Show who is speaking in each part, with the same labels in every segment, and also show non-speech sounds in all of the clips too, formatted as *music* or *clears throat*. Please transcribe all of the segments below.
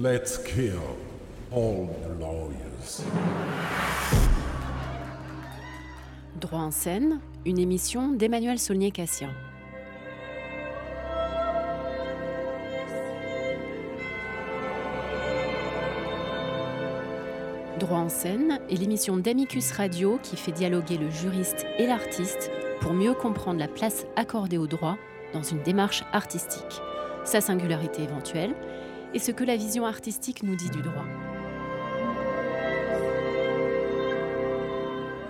Speaker 1: Let's kill all the lawyers.
Speaker 2: Droit en scène, une émission d'Emmanuel Saulnier-Cassian. Droit en scène est l'émission d'Amicus Radio qui fait dialoguer le juriste et l'artiste pour mieux comprendre la place accordée au droit dans une démarche artistique, sa singularité éventuelle et ce que la vision artistique nous dit du droit.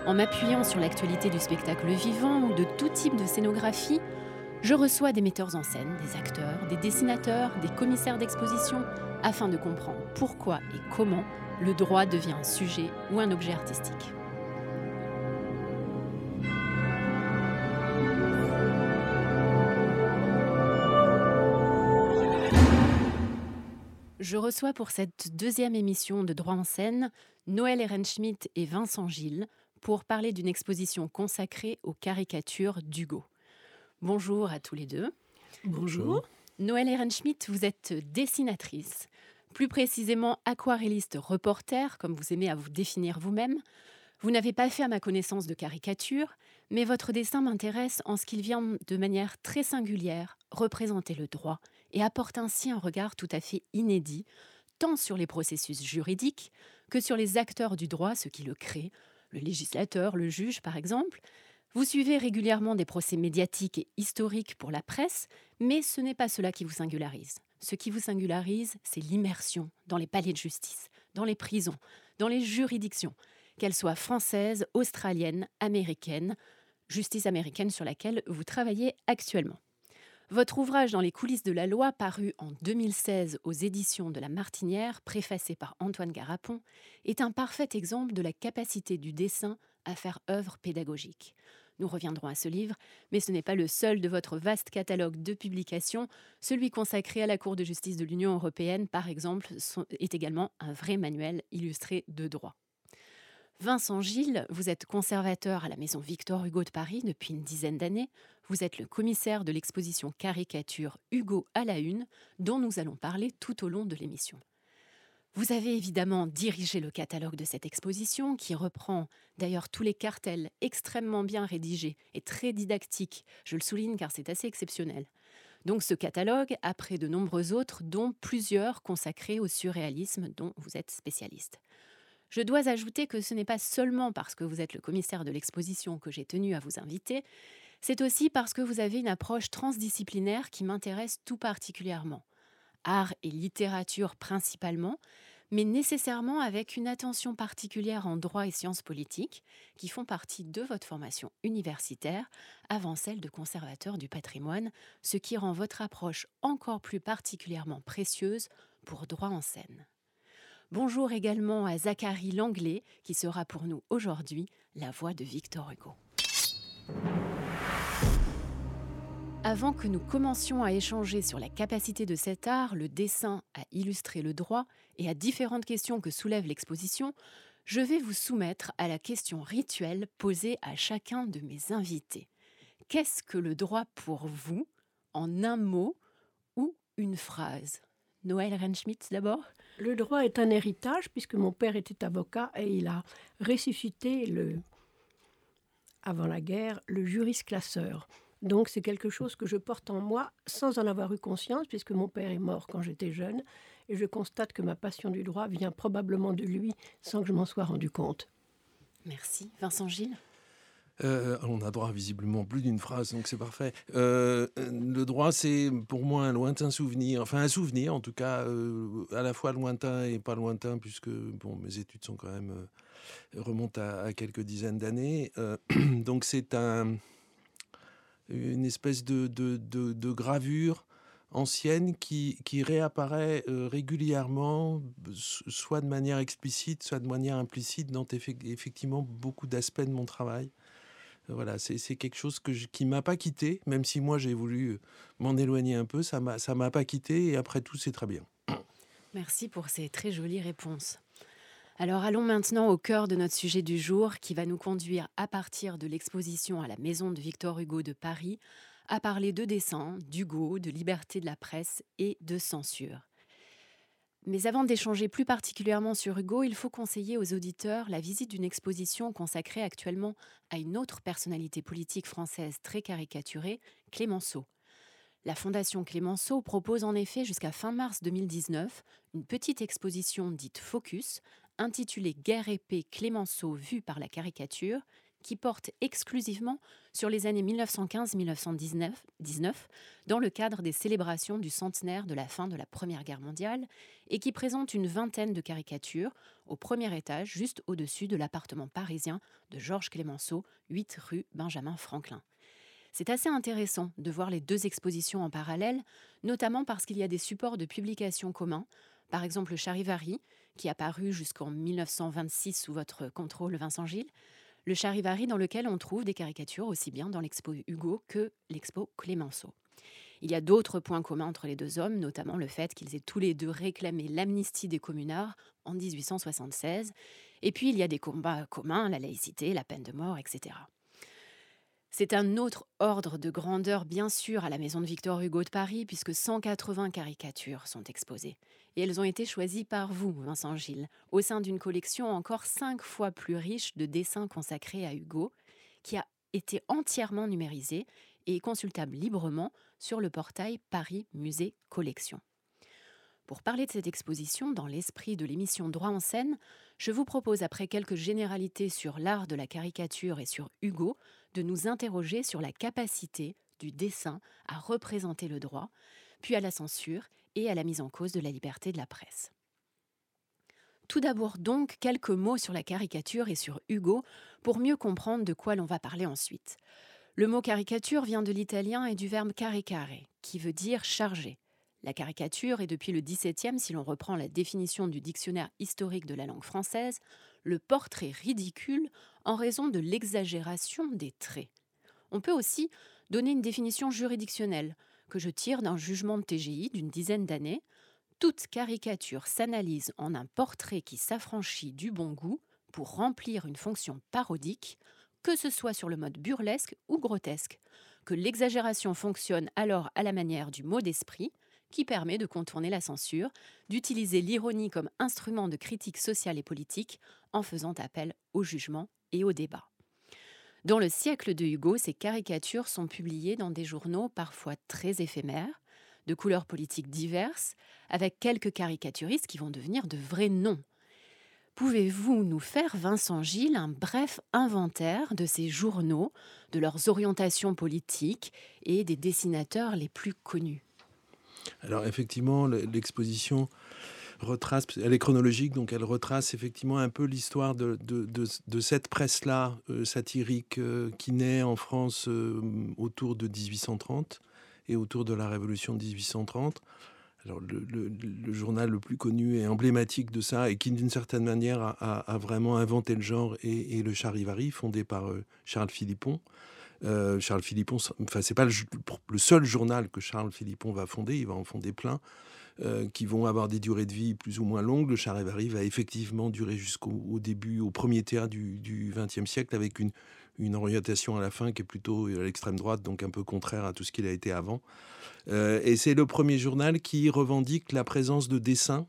Speaker 2: En m'appuyant sur l'actualité du spectacle vivant ou de tout type de scénographie, je reçois des metteurs en scène, des acteurs, des dessinateurs, des commissaires d'exposition, afin de comprendre pourquoi et comment le droit devient un sujet ou un objet artistique. Je reçois pour cette deuxième émission de Droit en scène Noël Ehrenschmidt et Vincent Gilles pour parler d'une exposition consacrée aux caricatures d'Hugo. Bonjour à tous les deux.
Speaker 3: Bonjour.
Speaker 2: Noël Ehrenschmidt, vous êtes dessinatrice plus précisément aquarelliste reporter, comme vous aimez à vous définir vous-même. Vous n'avez pas fait à ma connaissance de caricature, mais votre dessin m'intéresse en ce qu'il vient de manière très singulière représenter le droit et apporte ainsi un regard tout à fait inédit, tant sur les processus juridiques que sur les acteurs du droit, ceux qui le créent, le législateur, le juge par exemple. Vous suivez régulièrement des procès médiatiques et historiques pour la presse, mais ce n'est pas cela qui vous singularise. Ce qui vous singularise, c'est l'immersion dans les paliers de justice, dans les prisons, dans les juridictions, qu'elles soient françaises, australiennes, américaines, justice américaine sur laquelle vous travaillez actuellement. Votre ouvrage Dans les coulisses de la loi, paru en 2016 aux éditions de La Martinière, préfacé par Antoine Garapon, est un parfait exemple de la capacité du dessin à faire œuvre pédagogique. Nous reviendrons à ce livre, mais ce n'est pas le seul de votre vaste catalogue de publications. Celui consacré à la Cour de justice de l'Union européenne, par exemple, est également un vrai manuel illustré de droit. Vincent Gilles, vous êtes conservateur à la Maison Victor Hugo de Paris depuis une dizaine d'années. Vous êtes le commissaire de l'exposition caricature Hugo à la Une, dont nous allons parler tout au long de l'émission. Vous avez évidemment dirigé le catalogue de cette exposition qui reprend d'ailleurs tous les cartels extrêmement bien rédigés et très didactiques, je le souligne car c'est assez exceptionnel. Donc ce catalogue, après de nombreux autres, dont plusieurs consacrés au surréalisme dont vous êtes spécialiste. Je dois ajouter que ce n'est pas seulement parce que vous êtes le commissaire de l'exposition que j'ai tenu à vous inviter, c'est aussi parce que vous avez une approche transdisciplinaire qui m'intéresse tout particulièrement art et littérature principalement, mais nécessairement avec une attention particulière en droit et sciences politiques, qui font partie de votre formation universitaire, avant celle de conservateur du patrimoine, ce qui rend votre approche encore plus particulièrement précieuse pour droit en scène. Bonjour également à Zachary Langlais, qui sera pour nous aujourd'hui la voix de Victor Hugo. Avant que nous commencions à échanger sur la capacité de cet art, le dessin, à illustrer le droit et à différentes questions que soulève l'exposition, je vais vous soumettre à la question rituelle posée à chacun de mes invités. Qu'est-ce que le droit pour vous, en un mot ou une phrase? Noël Renschmidt d'abord
Speaker 3: Le droit est un héritage puisque mon père était avocat et il a ressuscité le, avant la guerre le classeur. Donc c'est quelque chose que je porte en moi sans en avoir eu conscience, puisque mon père est mort quand j'étais jeune, et je constate que ma passion du droit vient probablement de lui sans que je m'en sois rendu compte.
Speaker 2: Merci. Vincent Gilles?
Speaker 4: Euh, on a droit visiblement plus d'une phrase, donc c'est parfait. Euh, le droit, c'est pour moi un lointain souvenir, enfin un souvenir en tout cas, euh, à la fois lointain et pas lointain, puisque bon, mes études sont quand même remontent à quelques dizaines d'années. *clears throat* donc c'est un une espèce de, de, gravure ancienne qui, qui réapparaît euh, régulièrement, soit de manière explicite, soit de manière implicite, dans effectivement beaucoup d'aspects de mon travail. Euh, voilà, c'est quelque chose que qui m'a pas quitté, même si moi j'ai voulu m'en éloigner un peu, ça m'a pas quitté et après tout c'est très bien.
Speaker 2: Merci pour ces très jolies réponses. Alors allons maintenant au cœur de notre sujet du jour qui va nous conduire à partir de l'exposition à la Maison de Victor Hugo de Paris à parler de dessin, d'Hugo, de liberté de la presse et de censure. Mais avant d'échanger plus particulièrement sur Hugo, il faut conseiller aux auditeurs la visite d'une exposition consacrée actuellement à une autre personnalité politique française très caricaturée, Clémenceau. La Fondation Clémenceau propose en effet jusqu'à fin mars 2019 une petite exposition dite Focus, intitulée Guerre épée Clémenceau vue par la caricature, qui porte exclusivement sur les années 1915-1919 dans le cadre des célébrations du centenaire de la fin de la Première Guerre mondiale et qui présente une vingtaine de caricatures au premier étage juste au-dessus de l'appartement parisien de Georges Clémenceau, 8 rue Benjamin Franklin. C'est assez intéressant de voir les deux expositions en parallèle, notamment parce qu'il y a des supports de publication communs, par exemple le Charivari, qui a paru jusqu'en 1926 sous votre contrôle Vincent Gilles, le Charivari dans lequel on trouve des caricatures aussi bien dans l'expo Hugo que l'expo Clémenceau. Il y a d'autres points communs entre les deux hommes, notamment le fait qu'ils aient tous les deux réclamé l'amnistie des communards en 1876, et puis il y a des combats communs, la laïcité, la peine de mort, etc. C'est un autre ordre de grandeur, bien sûr, à la maison de Victor Hugo de Paris, puisque 180 caricatures sont exposées. Et elles ont été choisies par vous, Vincent Gilles, au sein d'une collection encore cinq fois plus riche de dessins consacrés à Hugo, qui a été entièrement numérisée et consultable librement sur le portail Paris Musée Collection. Pour parler de cette exposition, dans l'esprit de l'émission Droit en scène, je vous propose, après quelques généralités sur l'art de la caricature et sur Hugo, de nous interroger sur la capacité du dessin à représenter le droit, puis à la censure et à la mise en cause de la liberté de la presse. Tout d'abord donc quelques mots sur la caricature et sur Hugo pour mieux comprendre de quoi l'on va parler ensuite. Le mot caricature vient de l'italien et du verbe caricare, qui veut dire charger. La caricature est depuis le XVIIe, si l'on reprend la définition du dictionnaire historique de la langue française, le portrait ridicule en raison de l'exagération des traits. On peut aussi donner une définition juridictionnelle que je tire d'un jugement de TGI d'une dizaine d'années. Toute caricature s'analyse en un portrait qui s'affranchit du bon goût pour remplir une fonction parodique, que ce soit sur le mode burlesque ou grotesque, que l'exagération fonctionne alors à la manière du mot d'esprit, qui permet de contourner la censure, d'utiliser l'ironie comme instrument de critique sociale et politique en faisant appel au jugement et au débat. Dans le siècle de Hugo, ces caricatures sont publiées dans des journaux parfois très éphémères, de couleurs politiques diverses, avec quelques caricaturistes qui vont devenir de vrais noms. Pouvez-vous nous faire, Vincent Gilles, un bref inventaire de ces journaux, de leurs orientations politiques et des dessinateurs les plus connus?
Speaker 4: Alors effectivement, l'exposition retrace, elle est chronologique, donc elle retrace effectivement un peu l'histoire de, cette presse-là euh, satirique euh, qui naît en France euh, autour de 1830 et autour de la Révolution de 1830. Alors le, journal le plus connu et emblématique de ça, et qui d'une certaine manière a, vraiment inventé le genre, est, le Charivari, fondé par Charles Philippon. Euh, Charles Philippon, enfin c'est pas le, seul journal que Charles Philippon va fonder, il va en fonder plein. Euh, qui vont avoir des durées de vie plus ou moins longues. Le Charivari va effectivement durer jusqu'au début, au premier tiers du XXe siècle, avec une, orientation à la fin qui est plutôt à l'extrême droite, donc un peu contraire à tout ce qu'il a été avant. Euh, et c'est le premier journal qui revendique la présence de dessins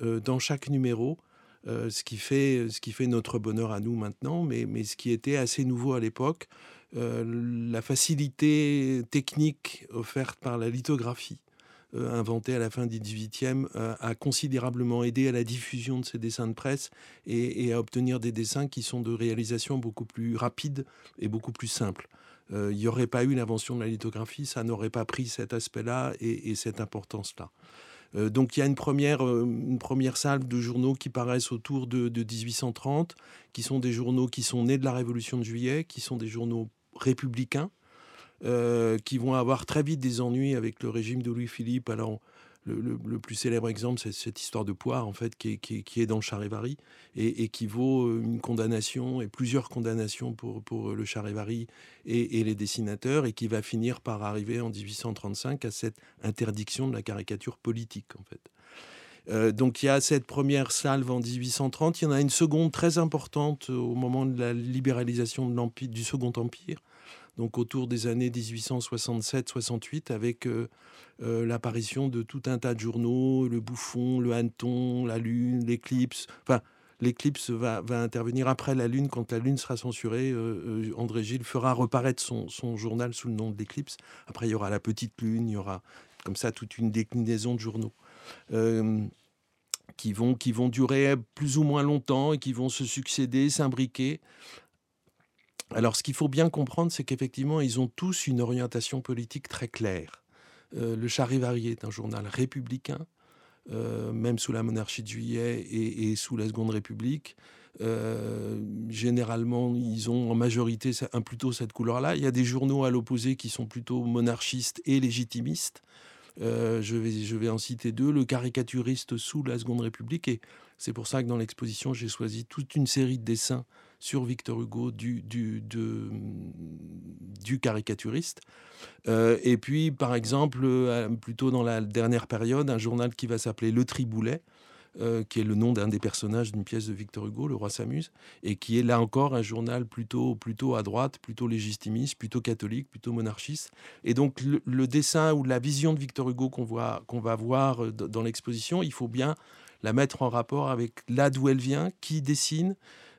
Speaker 4: dans chaque numéro. ce, qui fait, notre bonheur à nous maintenant, mais ce qui était assez nouveau à l'époque. Euh, la facilité technique offerte par la lithographie euh, inventée à la fin du XVIIIe euh, a considérablement aidé à la diffusion de ces dessins de presse et, à obtenir des dessins qui sont de réalisation beaucoup plus rapide et beaucoup plus simple. Il n'y aurait pas eu l'invention de la lithographie, ça n'aurait pas pris cet aspect-là et, cette importance-là. donc il y a une première, une première salle de journaux qui paraissent autour de, 1830, qui sont des journaux qui sont nés de la Révolution de Juillet, qui sont des journaux républicains euh, qui vont avoir très vite des ennuis avec le régime de Louis-Philippe. Alors, le, plus célèbre exemple, c'est cette histoire de poire, en fait, qui est, dans le Charivari et, qui vaut euh, une condamnation et plusieurs condamnations pour, pour le Charivari et, les dessinateurs et qui va finir par arriver en 1835 à cette interdiction de la caricature politique, en fait. Euh, donc il y a cette première salve en 1830, il y en a une seconde très importante au moment de la libéralisation de du Second Empire, donc autour des années 1867-68, avec l'apparition de tout un tas de journaux, le Bouffon, le Hanneton, la Lune, l'Éclipse, enfin l'éclipse va, intervenir après la Lune, quand la Lune sera censurée. Euh, euh, André Gilles fera reparaître son, journal sous le nom de l'éclipse. Après, il y aura la petite Lune, il y aura comme ça toute une déclinaison de journaux. Euh, qui vont, qui vont durer plus ou moins longtemps et qui vont se succéder, s'imbriquer. Alors, ce qu'il faut bien comprendre, c'est qu'effectivement, ils ont tous une orientation politique très claire. le Charivari est un journal républicain, euh, même sous la monarchie de Juillet et, sous la Seconde République. Euh, généralement, ils ont en majorité un, plutôt cette couleur-là. Il y a des journaux à l'opposé qui sont plutôt monarchistes et légitimistes. Euh, je, vais, je vais en citer deux. Le caricaturiste sous la Seconde République. Et c'est pour ça que dans l'exposition, j'ai choisi toute une série de dessins sur Victor Hugo du, du, du caricaturiste. Euh, et puis, par exemple, euh, plutôt dans la dernière période, un journal qui va s'appeler Le Triboulet, euh, qui est le nom d'un des personnages d'une pièce de Victor Hugo, Le Roi s'amuse, et qui est là encore un journal plutôt, plutôt à droite, plutôt légitimiste, plutôt catholique, plutôt monarchiste. Et donc le, dessin ou la vision de Victor Hugo qu'on qu'on va voir dans l'exposition, il faut bien la mettre en rapport avec là d'où elle vient, qui dessine,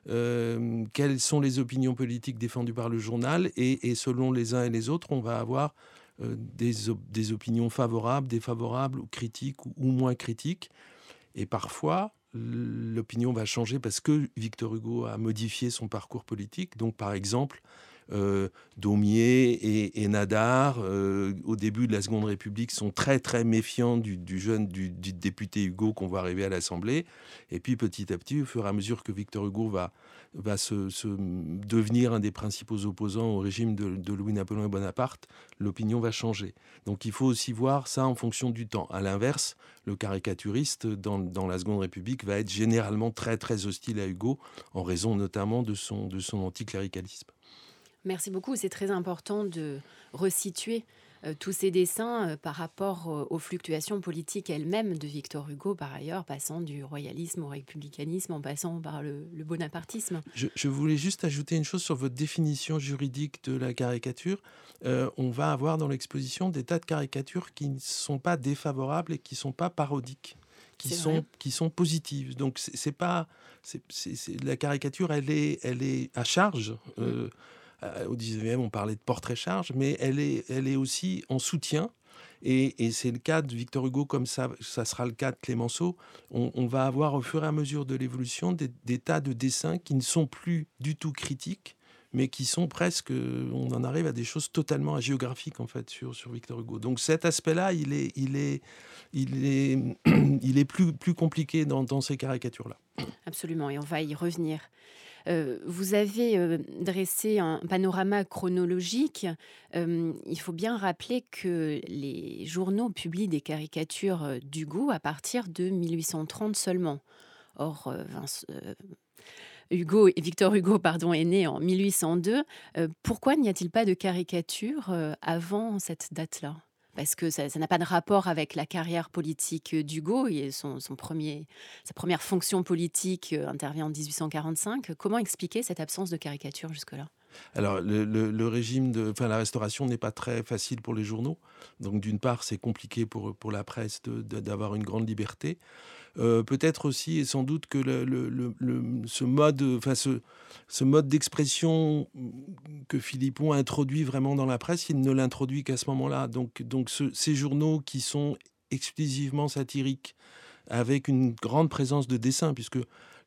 Speaker 4: euh, quelles sont les opinions politiques défendues par le journal, et, selon les uns et les autres, on va avoir euh, des, opinions favorables, défavorables, ou critiques ou, moins critiques. Et parfois, l'opinion va changer parce que Victor Hugo a modifié son parcours politique. Donc, par exemple, Daumier et, Nadar, euh, au début de la Seconde République, sont très très méfiants du, jeune député Hugo qu'on voit arriver à l'Assemblée. Et puis petit à petit, au fur et à mesure que Victor Hugo va, va se, devenir un des principaux opposants au régime de, Louis-Napoléon Bonaparte, l'opinion va changer. Donc il faut aussi voir ça en fonction du temps. À l'inverse, le caricaturiste dans, dans, la Seconde République va être généralement très très hostile à Hugo, en raison notamment de son, de son anticléricalisme.
Speaker 2: Merci beaucoup. C'est très important de resituer euh, tous ces dessins euh, par rapport euh, aux fluctuations politiques elles-mêmes de Victor Hugo, par ailleurs, passant du royalisme au républicanisme, en passant par le, bonapartisme.
Speaker 4: Je, voulais juste ajouter une chose sur votre définition juridique de la caricature. on va avoir dans l'exposition des tas de caricatures qui ne sont pas défavorables et qui ne sont pas parodiques qui sont qui sont positives. Donc c'est pas c'est la caricature, elle est elle est à charge. Mmh. Euh, au 19e, on parlait de portrait-charge, mais elle est, elle est aussi en soutien. Et, c'est le cas de Victor Hugo, comme ça, ça sera le cas de Clémenceau. On, va avoir au fur et à mesure de l'évolution des, tas de dessins qui ne sont plus du tout critiques, mais qui sont presque, on en arrive à des choses totalement géographiques en fait sur, sur Victor Hugo. Donc cet aspect-là, il est, il est, il est, *clears throat* il est plus, plus compliqué dans, dans ces caricatures-là.
Speaker 2: Absolument, et on va y revenir. Euh, vous avez euh, dressé un panorama chronologique. Euh, il faut bien rappeler que les journaux publient des caricatures d'Hugo à partir de 1830 seulement. Or, Hugo, Victor Hugo pardon, est né en 1802. pourquoi n'y a-t-il pas de caricature avant cette date-là? Parce que ça n'a pas de rapport avec la carrière politique d'Hugo. Son, premier, sa première fonction politique euh, intervient en 1845. Comment expliquer cette absence de caricature jusque-là?
Speaker 4: Alors, le, régime enfin, la restauration n'est pas très facile pour les journaux. Donc, d'une part, c'est compliqué pour, pour la presse d'avoir une grande liberté. Euh, peut-être aussi et sans doute que le, ce mode, enfin ce, ce mode d'expression que Philippon introduit vraiment dans la presse, il ne l'introduit qu'à ce moment-là. Donc, donc ces journaux qui sont exclusivement satiriques, avec une grande présence de dessin, puisque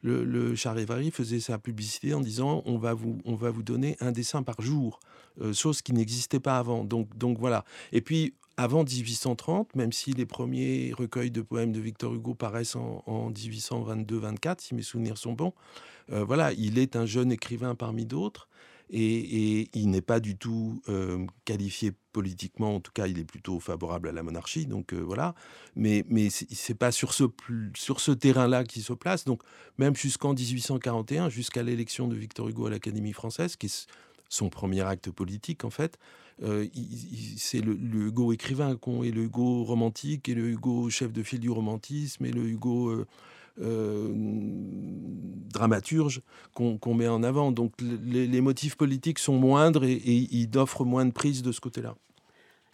Speaker 4: le, le Charivari faisait sa publicité en disant on va vous, on va vous donner un dessin par jour, euh, chose qui n'existait pas avant. Donc, donc voilà. Et puis avant 1830, même si les premiers recueils de poèmes de Victor Hugo paraissent en, 1822-24, si mes souvenirs sont bons, euh, voilà, il est un jeune écrivain parmi d'autres. Et, il n'est pas du tout euh, qualifié politiquement, en tout cas, il est plutôt favorable à la monarchie, donc euh, voilà. Mais, mais c'est pas sur ce, terrain-là qu'il se place. Donc, même jusqu'en 1841, jusqu'à l'élection de Victor Hugo à l'Académie française, qui est son premier acte politique, en fait, euh, c'est le, Hugo écrivain et le Hugo romantique et le Hugo chef de file du romantisme et le Hugo euh, dramaturge qu'on met en avant. Donc les, motifs politiques sont moindres et, et ils offrent moins de prise de ce côté-là.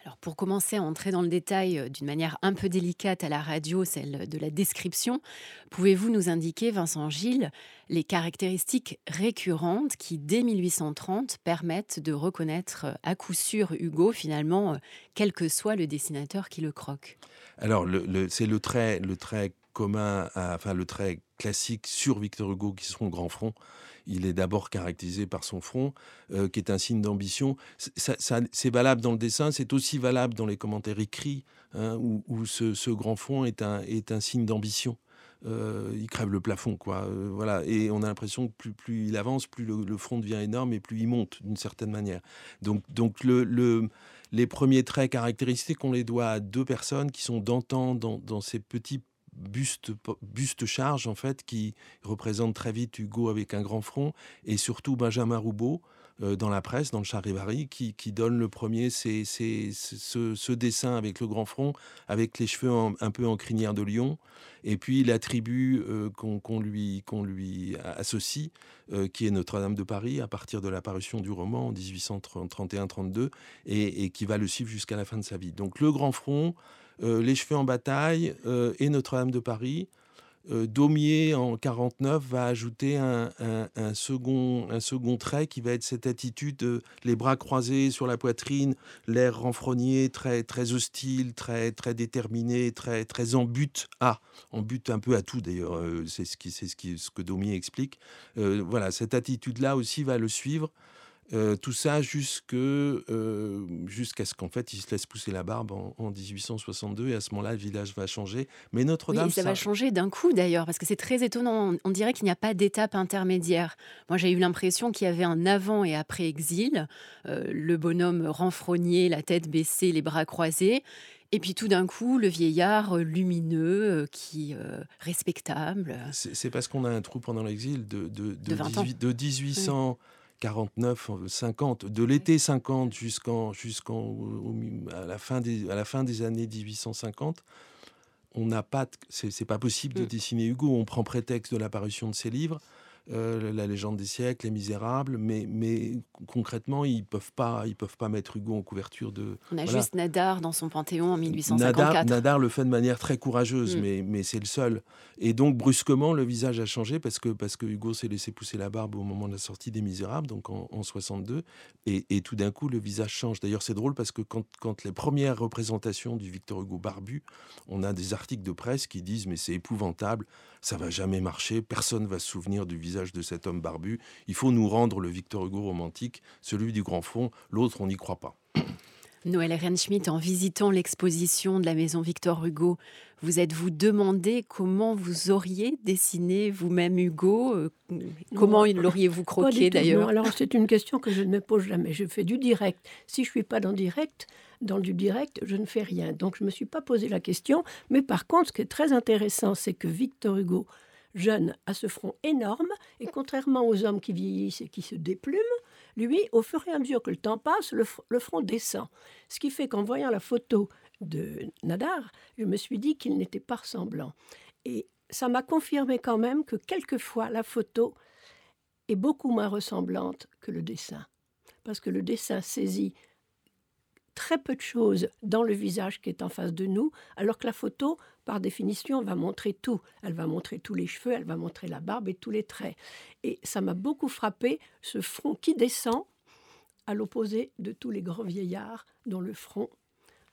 Speaker 2: Alors pour commencer à entrer dans le détail euh, d'une manière un peu délicate à la radio, celle de la description, pouvez-vous nous indiquer, Vincent Gilles, les caractéristiques récurrentes qui, dès 1830, permettent de reconnaître euh, à coup sûr Hugo, finalement, euh, quel que soit le dessinateur qui le croque?
Speaker 4: Alors c'est le trait, le trait commun, enfin le trait classique sur Victor Hugo qui sont grand front il est d'abord caractérisé par son front, euh, qui est un signe d'ambition. c'est valable dans le dessin, c'est aussi valable dans les commentaires écrits, hein, où, ce, grand front est un, signe d'ambition. Euh, il crève le plafond, quoi. Euh, voilà. Et on a l'impression que plus, plus il avance, plus le, front devient énorme et plus il monte d'une certaine manière. Donc, donc le, les premiers traits caractéristiques, on les doit à deux personnes qui sont d'antan dans, dans ces petits buste, buste charge, en fait, qui représente très vite Hugo avec un grand front, et surtout Benjamin Roubaud, euh, dans la presse, dans le Charivari, qui, qui donne le premier c'est, ce, dessin avec le grand front, avec les cheveux un peu en crinière de lion, et puis l'attribut euh, qu'on, lui, lui associe, euh, qui est Notre-Dame de Paris, à partir de l'apparition du roman en 1831-32, et, qui va le suivre jusqu'à la fin de sa vie. Donc le grand front, les cheveux en bataille euh, et Notre-Dame de Paris. Euh, Daumier, en 49, va ajouter un, second, un second trait qui va être cette attitude, les bras croisés sur la poitrine, l'air renfrogné, très, très hostile, très, très déterminé, très, très en but à, en but un peu à tout d'ailleurs, c'est ce, ce, ce que Daumier explique. voilà, cette attitude-là aussi va le suivre. Euh, tout ça jusque, euh, jusqu'à ce qu'en fait, il se laisse pousser la barbe en, 1862 et à ce moment-là, le village va changer. Mais Notre-Dame,
Speaker 2: ça, va changer d'un coup d'ailleurs, parce que c'est très étonnant. On, dirait qu'il n'y a pas d'étape intermédiaire. Moi, j'ai eu l'impression qu'il y avait un avant et après exil, euh, le bonhomme renfrogné, la tête baissée, les bras croisés. Et puis tout d'un coup, le vieillard lumineux, qui respectable.
Speaker 4: C'est parce qu'on a un trou pendant l'exil de, de, de, de 1800. 49, 50, de l'été 50 jusqu'en, jusqu'en à, la fin des, à la fin des années 1850, on n'a pas, c'est, pas possible de mm. dessiner Hugo. On prend prétexte de l'apparition de ses livres. Euh, la légende des siècles, Les Misérables, mais, mais concrètement, ils peuvent pas, ils peuvent pas mettre Hugo en couverture de.
Speaker 2: On a juste Nadar dans son panthéon en 1854.
Speaker 4: Nadar, le fait de manière très courageuse, mm. mais, mais c'est le seul. Et donc brusquement, le visage a changé parce que parce que Hugo s'est laissé pousser la barbe au moment de la sortie des Misérables, donc en, 62, et, et, tout d'un coup, le visage change. D'ailleurs, c'est drôle parce que quand, quand les premières représentations du Victor Hugo barbu, on a des articles de presse qui disent mais c'est épouvantable, ça va jamais marcher, personne va se souvenir du visage de cet homme barbu. Il faut nous rendre le Victor Hugo romantique, celui du grand fond. L'autre, on n'y croit pas.
Speaker 2: Noël Ehrenschmidt, en visitant l'exposition de la maison Victor Hugo, vous êtes-vous demandé comment vous auriez dessiné vous-même Hugo euh, Comment l'auriez-vous croqué d'ailleurs?
Speaker 3: Alors c'est une question que je ne me pose jamais. Je fais du direct. Si je suis pas dans direct, dans du direct, je ne fais rien. Donc je ne me suis pas posé la question. Mais par contre, ce qui est très intéressant, c'est que Victor Hugo jeune a ce front énorme, et contrairement aux hommes qui vieillissent et qui se déplument, lui, au fur et à mesure que le temps passe, le, front descend. Ce qui fait qu'en voyant la photo de Nadar, je me suis dit qu'il n'était pas ressemblant. Et ça m'a confirmé quand même que quelquefois la photo est beaucoup moins ressemblante que le dessin. Parce que le dessin saisit très peu de choses dans le visage qui est en face de nous, alors que la photo, par définition, va montrer tout. Elle va montrer tous les cheveux, elle va montrer la barbe et tous les traits. Et ça m'a beaucoup frappé, ce front qui descend, à l'opposé de tous les grands vieillards dont le front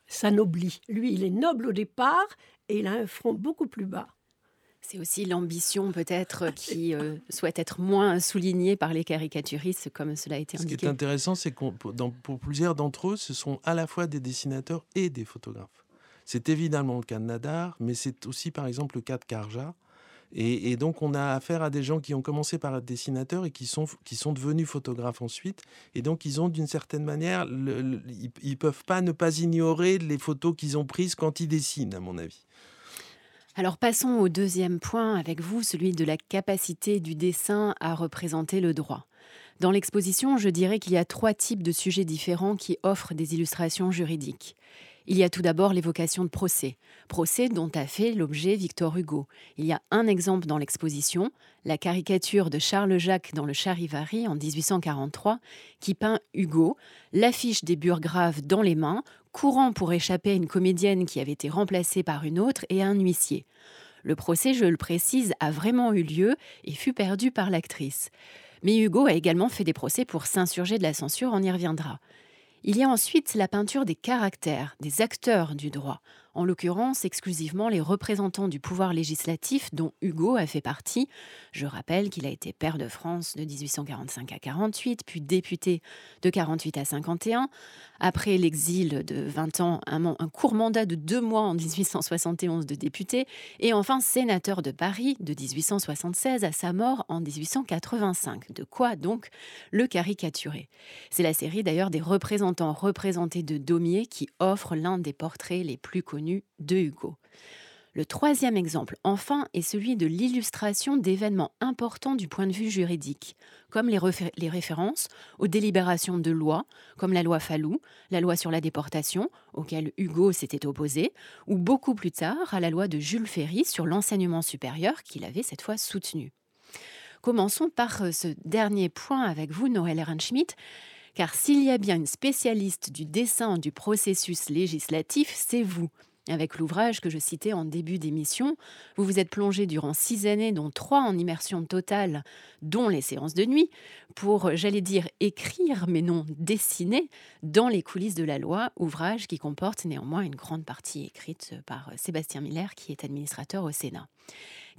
Speaker 3: s'anoblit. Lui, il est noble au départ et il a un front beaucoup plus bas.
Speaker 2: C'est aussi l'ambition peut-être qui euh, souhaite être moins soulignée par les caricaturistes comme cela a été indiqué.
Speaker 4: Ce qui est intéressant, c'est que pour plusieurs d'entre eux, ce sont à la fois des dessinateurs et des photographes. C'est évidemment le cas de Nadar, mais c'est aussi par exemple le cas de Karja. Et, donc on a affaire à des gens qui ont commencé par être dessinateurs et qui sont, qui sont devenus photographes ensuite. Et donc ils ont d'une certaine manière, ils ne peuvent pas ne pas ignorer les photos qu'ils ont prises quand ils dessinent, à mon avis.
Speaker 2: Alors passons au deuxième point avec vous, celui de la capacité du dessin à représenter le droit. Dans l'exposition, je dirais qu'il y a trois types de sujets différents qui offrent des illustrations juridiques. Il y a tout d'abord l'évocation de procès, procès dont a fait l'objet Victor Hugo. Il y a un exemple dans l'exposition, la caricature de Charles Jacques dans le Charivari en 1843, qui peint Hugo, l'affiche des burgraves dans les mains, courant pour échapper à une comédienne qui avait été remplacée par une autre et à un huissier. Le procès, je le précise, a vraiment eu lieu et fut perdu par l'actrice. Mais Hugo a également fait des procès pour s'insurger de la censure, on y reviendra. Il y a ensuite la peinture des caractères, des acteurs du droit en l'occurrence exclusivement les représentants du pouvoir législatif dont Hugo a fait partie. Je rappelle qu'il a été père de France de 1845 à 48, puis député de 48 à 51. Après l'exil de 20 ans, un, un court mandat de deux mois en 1871 de député, et enfin sénateur de Paris de 1876 à sa mort en 1885. De quoi donc le caricaturer? C'est la série d'ailleurs des représentants représentés de Daumier qui offre l'un des portraits les plus connus de Hugo. Le troisième exemple, enfin, est celui de l'illustration d'événements importants du point de vue juridique, comme les, références aux délibérations de lois, comme la loi Fallou, la loi sur la déportation, auquel Hugo s'était opposé, ou beaucoup plus tard à la loi de Jules Ferry sur l'enseignement supérieur qu'il avait cette fois soutenu. Commençons par euh, ce dernier point avec vous, Noël Ehrenschmidt, car s'il y a bien une spécialiste du dessin du processus législatif, c'est vous. Avec l'ouvrage que je citais en début d'émission, vous vous êtes plongé durant six années, dont trois en immersion totale, dont les séances de nuit, pour, j'allais dire, écrire, mais non dessiner, dans les coulisses de la loi, ouvrage qui comporte néanmoins une grande partie écrite par Sébastien Miller, qui est administrateur au Sénat.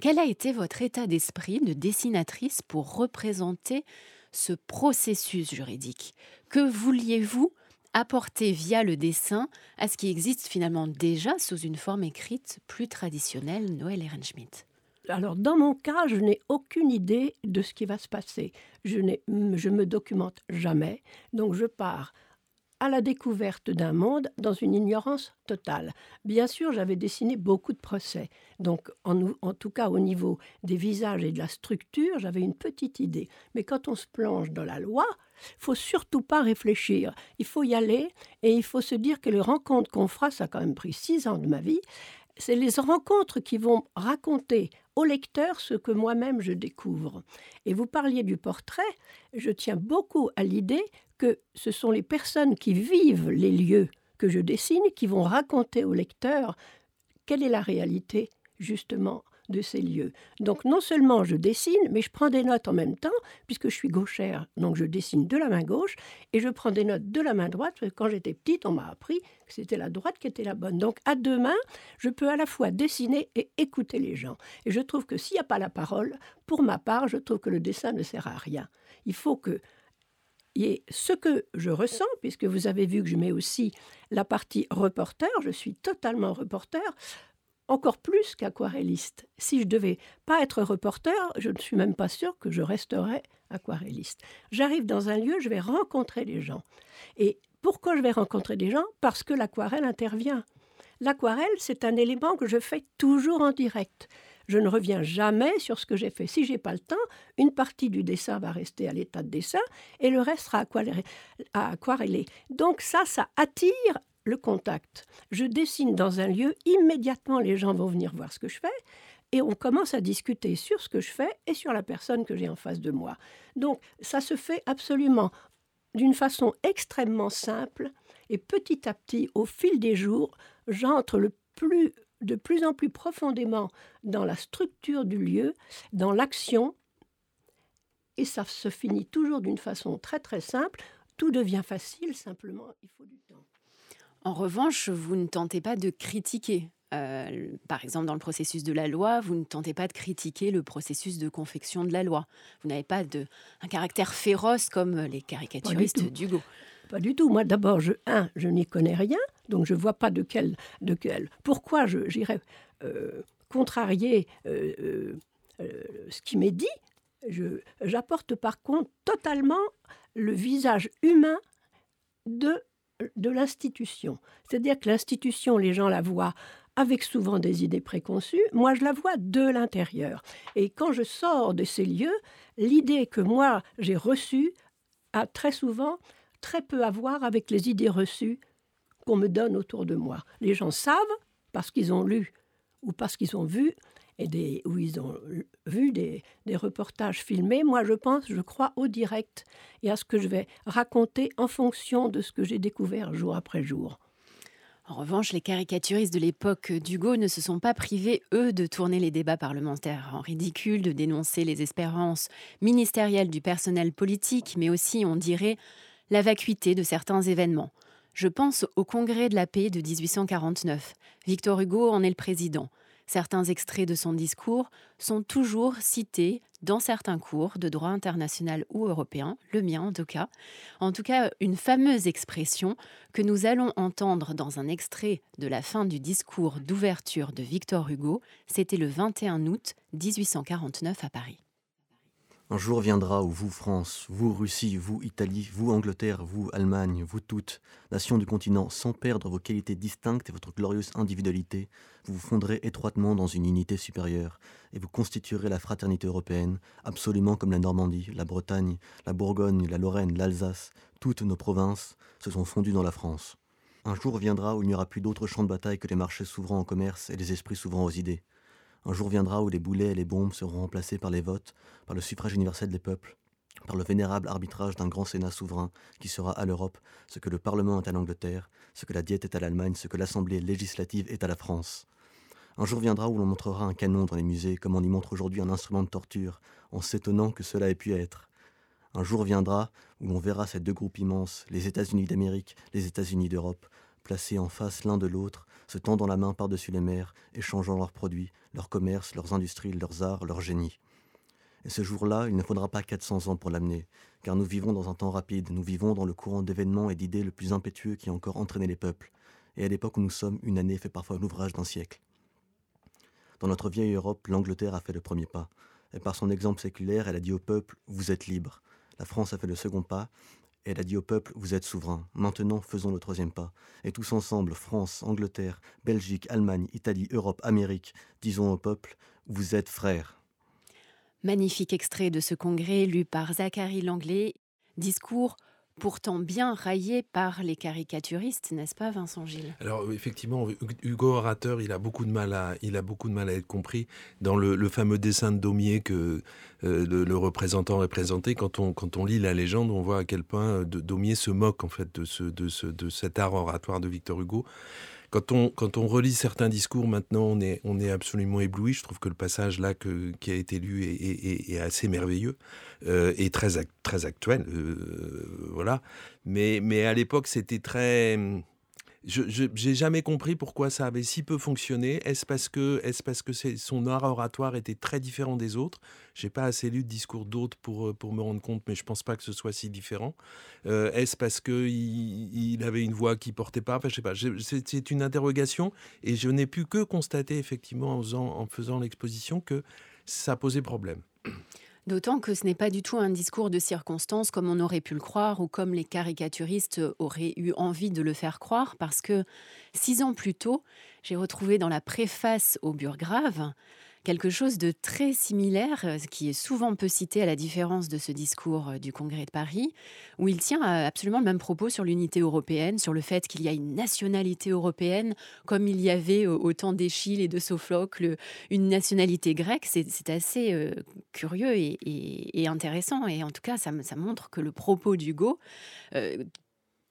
Speaker 2: Quel a été votre état d'esprit de dessinatrice pour représenter ce processus juridique? Que vouliez-vous apporter via le dessin à ce qui existe finalement déjà sous une forme écrite plus traditionnelle, Noël Ehrenschmidt
Speaker 3: alors, dans mon cas, je n'ai aucune idée de ce qui va se passer. Je, je me documente jamais. Donc, je pars à la découverte d'un monde dans une ignorance totale. Bien sûr, j'avais dessiné beaucoup de procès, donc en, tout cas au niveau des visages et de la structure, j'avais une petite idée. Mais quand on se plonge dans la loi, faut surtout pas réfléchir. Il faut y aller et il faut se dire que les rencontres qu'on fera, ça a quand même pris six ans de ma vie, c'est les rencontres qui vont raconter au lecteur ce que moi-même je découvre. Et vous parliez du portrait, je tiens beaucoup à l'idée que ce sont les personnes qui vivent les lieux que je dessine qui vont raconter au lecteur quelle est la réalité justement de ces lieux. Donc non seulement je dessine, mais je prends des notes en même temps, puisque je suis gauchère, donc je dessine de la main gauche, et je prends des notes de la main droite, quand j'étais petite, on m'a appris que c'était la droite qui était la bonne. Donc à deux mains, je peux à la fois dessiner et écouter les gens. Et je trouve que s'il n'y a pas la parole, pour ma part, je trouve que le dessin ne sert à rien. Il faut que et ce que je ressens, puisque vous avez vu que je mets aussi la partie reporter, je suis totalement reporter, encore plus qu'aquarelliste. Si je devais pas être reporter, je ne suis même pas sûre que je resterais aquarelliste. J'arrive dans un lieu, je vais rencontrer les gens. Et pourquoi je vais rencontrer des gens? Parce que l'aquarelle intervient. L'aquarelle, c'est un élément que je fais toujours en direct. Je ne reviens jamais sur ce que j'ai fait. Si j'ai pas le temps, une partie du dessin va rester à l'état de dessin et le reste sera aquarellé. Donc ça, ça attire le contact. Je dessine dans un lieu, immédiatement les gens vont venir voir ce que je fais et on commence à discuter sur ce que je fais et sur la personne que j'ai en face de moi. Donc ça se fait absolument d'une façon extrêmement simple et petit à petit, au fil des jours, j'entre de plus en plus profondément dans la structure du lieu, dans l'action, et ça se finit toujours d'une façon très très simple. Tout devient facile, simplement, il faut du temps.
Speaker 2: En revanche, vous ne tentez pas de critiquer. Euh, par exemple, dans le processus de la loi, vous ne tentez pas de critiquer le processus de confection de la loi. Vous n'avez pas de, un caractère féroce comme les caricaturistes d'Hugo.
Speaker 3: Pas du tout. Moi, d'abord, je, un, je n'y connais rien, donc je ne vois pas de quel, de quel. Pourquoi j'irais euh, contrarier euh, ce qui m'est dit? J'apporte par contre totalement le visage humain de de l'institution. C'est-à-dire que l'institution, les gens la voient avec souvent des idées préconçues, moi je la vois de l'intérieur. Et quand je sors de ces lieux, l'idée que moi j'ai reçue a très souvent très peu à voir avec les idées reçues qu'on me donne autour de moi. Les gens savent, parce qu'ils ont lu ou parce qu'ils ont vu, et des, où ils ont vu des, des, reportages filmés. Moi, je pense, je crois au direct et à ce que je vais raconter en fonction de ce que j'ai découvert jour après jour.
Speaker 2: En revanche, les caricaturistes de l'époque d'Hugo ne se sont pas privés, eux, de tourner les débats parlementaires en ridicule, de dénoncer les espérances ministérielles du personnel politique, mais aussi, on dirait, la vacuité de certains événements. Je pense au Congrès de la paix de 1849. Victor Hugo en est le président. Certains extraits de son discours sont toujours cités dans certains cours de droit international ou européen, le mien en tout cas. En tout cas, une fameuse expression que nous allons entendre dans un extrait de la fin du discours d'ouverture de Victor Hugo, c'était le 21 août 1849 à Paris.
Speaker 5: Un jour viendra où vous, France, vous, Russie, vous, Italie, vous, Angleterre, vous, Allemagne, vous toutes, nations du continent, sans perdre vos qualités distinctes et votre glorieuse individualité, vous vous fondrez étroitement dans une unité supérieure, et vous constituerez la fraternité européenne, absolument comme la Normandie, la Bretagne, la Bourgogne, la Lorraine, l'Alsace, toutes nos provinces se sont fondues dans la France. Un jour viendra où il n'y aura plus d'autre champ de bataille que les marchés souverains au commerce et les esprits souverains aux idées. Un jour viendra où les boulets et les bombes seront remplacés par les votes, par le suffrage universel des peuples, par le vénérable arbitrage d'un grand Sénat souverain qui sera à l'Europe ce que le Parlement est à l'Angleterre, ce que la Diète est à l'Allemagne, ce que l'Assemblée législative est à la France. Un jour viendra où l'on montrera un canon dans les musées comme on y montre aujourd'hui un instrument de torture, en s'étonnant que cela ait pu être. Un jour viendra où l'on verra ces deux groupes immenses, les États-Unis d'Amérique, les États-Unis d'Europe, placés en face l'un de l'autre, se tendant la main par-dessus les mers, échangeant leurs produits, leurs commerces, leurs industries, leurs arts, leurs génies. Et ce jour-là, il ne faudra pas 400 ans pour l'amener, car nous vivons dans un temps rapide, nous vivons dans le courant d'événements et d'idées le plus impétueux qui a encore entraîné les peuples, et à l'époque où nous sommes, une année fait parfois l'ouvrage d'un siècle. Dans notre vieille Europe, l'Angleterre a fait le premier pas, et par son exemple séculaire, elle a dit au peuple Vous êtes libre. La France a fait le second pas, elle a dit au peuple, vous êtes souverain. Maintenant, faisons le troisième pas. Et tous ensemble, France, Angleterre, Belgique, Allemagne, Italie, Europe, Amérique, disons au peuple, vous êtes frères.
Speaker 2: Magnifique extrait de ce congrès lu par Zachary Langlais. Discours pourtant bien raillé par les caricaturistes, n'est-ce pas, Vincent Gilles?
Speaker 4: Alors effectivement, Hugo orateur, il a beaucoup de mal à, être compris dans le, fameux dessin de Daumier que euh, le, représentant représenté. Quand on, quand on lit la légende, on voit à quel point euh, Daumier se moque en fait de cet art oratoire de Victor Hugo. Quand on, quand on relit certains discours maintenant, on est, on est absolument ébloui. Je trouve que le passage là qui a été lu est, assez merveilleux euh, et très, très actuel. Euh, voilà. Mais, mais à l'époque, c'était très je n'ai jamais compris pourquoi ça avait si peu fonctionné. Est-ce parce que, son art oratoire était très différent des autres? J'ai pas assez lu de discours d'autres pour, euh, pour me rendre compte, mais je pense pas que ce soit si différent. Euh, est-ce parce qu'il il avait une voix qui portait pas? Enfin, je sais pas. C'est une interrogation et je n'ai pu que constater effectivement en faisant l'exposition que ça posait problème.
Speaker 2: D'autant que ce n'est pas du tout un discours de circonstance comme on aurait pu le croire ou comme les caricaturistes auraient eu envie de le faire croire, parce que six ans plus tôt, j'ai retrouvé dans la préface au Burgrave quelque chose de très similaire, euh, qui est souvent peu cité à la différence de ce discours euh, du Congrès de Paris, où il tient absolument le même propos sur l'unité européenne, sur le fait qu'il y a une nationalité européenne, comme il y avait au temps d'Échille et de Sophocle, une nationalité grecque. C'est assez euh, curieux et, intéressant, et en tout cas, ça, ça montre que le propos d'Hugo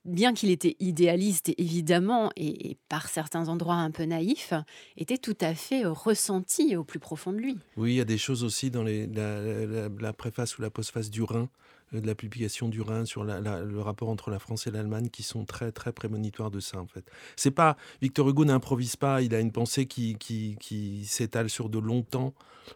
Speaker 2: bien qu'il était idéaliste évidemment et, par certains endroits un peu naïf, était tout à fait ressenti au plus profond de lui.
Speaker 4: Oui, il y a des choses aussi dans la, préface ou la postface du Rhin, euh, de la publication du Rhin sur le rapport entre la France et l'Allemagne qui sont très très prémonitoires de ça en fait. C'est pas Victor Hugo n'improvise pas, il a une pensée qui, qui, s'étale sur de longs temps.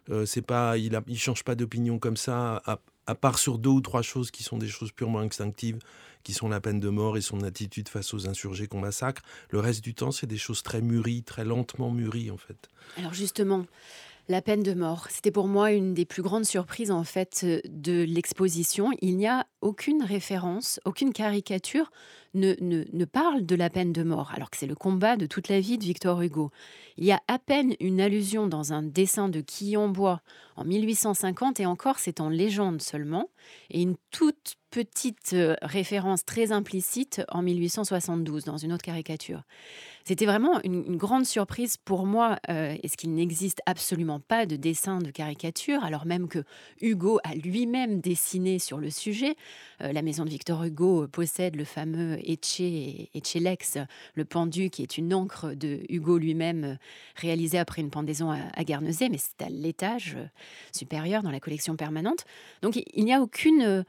Speaker 4: Euh, c'est pas il, a, change pas d'opinion comme ça à part sur deux ou trois choses qui sont des choses purement instinctives qui sont la peine de mort et son attitude face aux insurgés qu'on massacre. Le reste du temps, c'est des choses très mûries, très lentement mûries en fait.
Speaker 2: Alors justement, la peine de mort, c'était pour moi une des plus grandes surprises en fait de l'exposition. Il n'y a aucune référence, aucune caricature ne, ne, parle de la peine de mort, alors que c'est le combat de toute la vie de Victor Hugo. Il y a à peine une allusion dans un dessin de Quillon-Bois en 1850, et encore c'est en légende seulement, et une toute petite euh, référence très implicite en 1872 dans une autre caricature. C'était vraiment une, grande surprise pour moi, euh, est-ce qu'il n'existe absolument pas de dessin de caricature, alors même que Hugo a lui-même dessiné sur le sujet. Euh, la maison de Victor Hugo possède le fameux Etche, Etchelex, le pendu, qui est une encre de Hugo lui-même réalisée après une pendaison à, Guernesey, mais c'est à l'étage supérieur dans la collection permanente. Donc il n'y a aucune euh,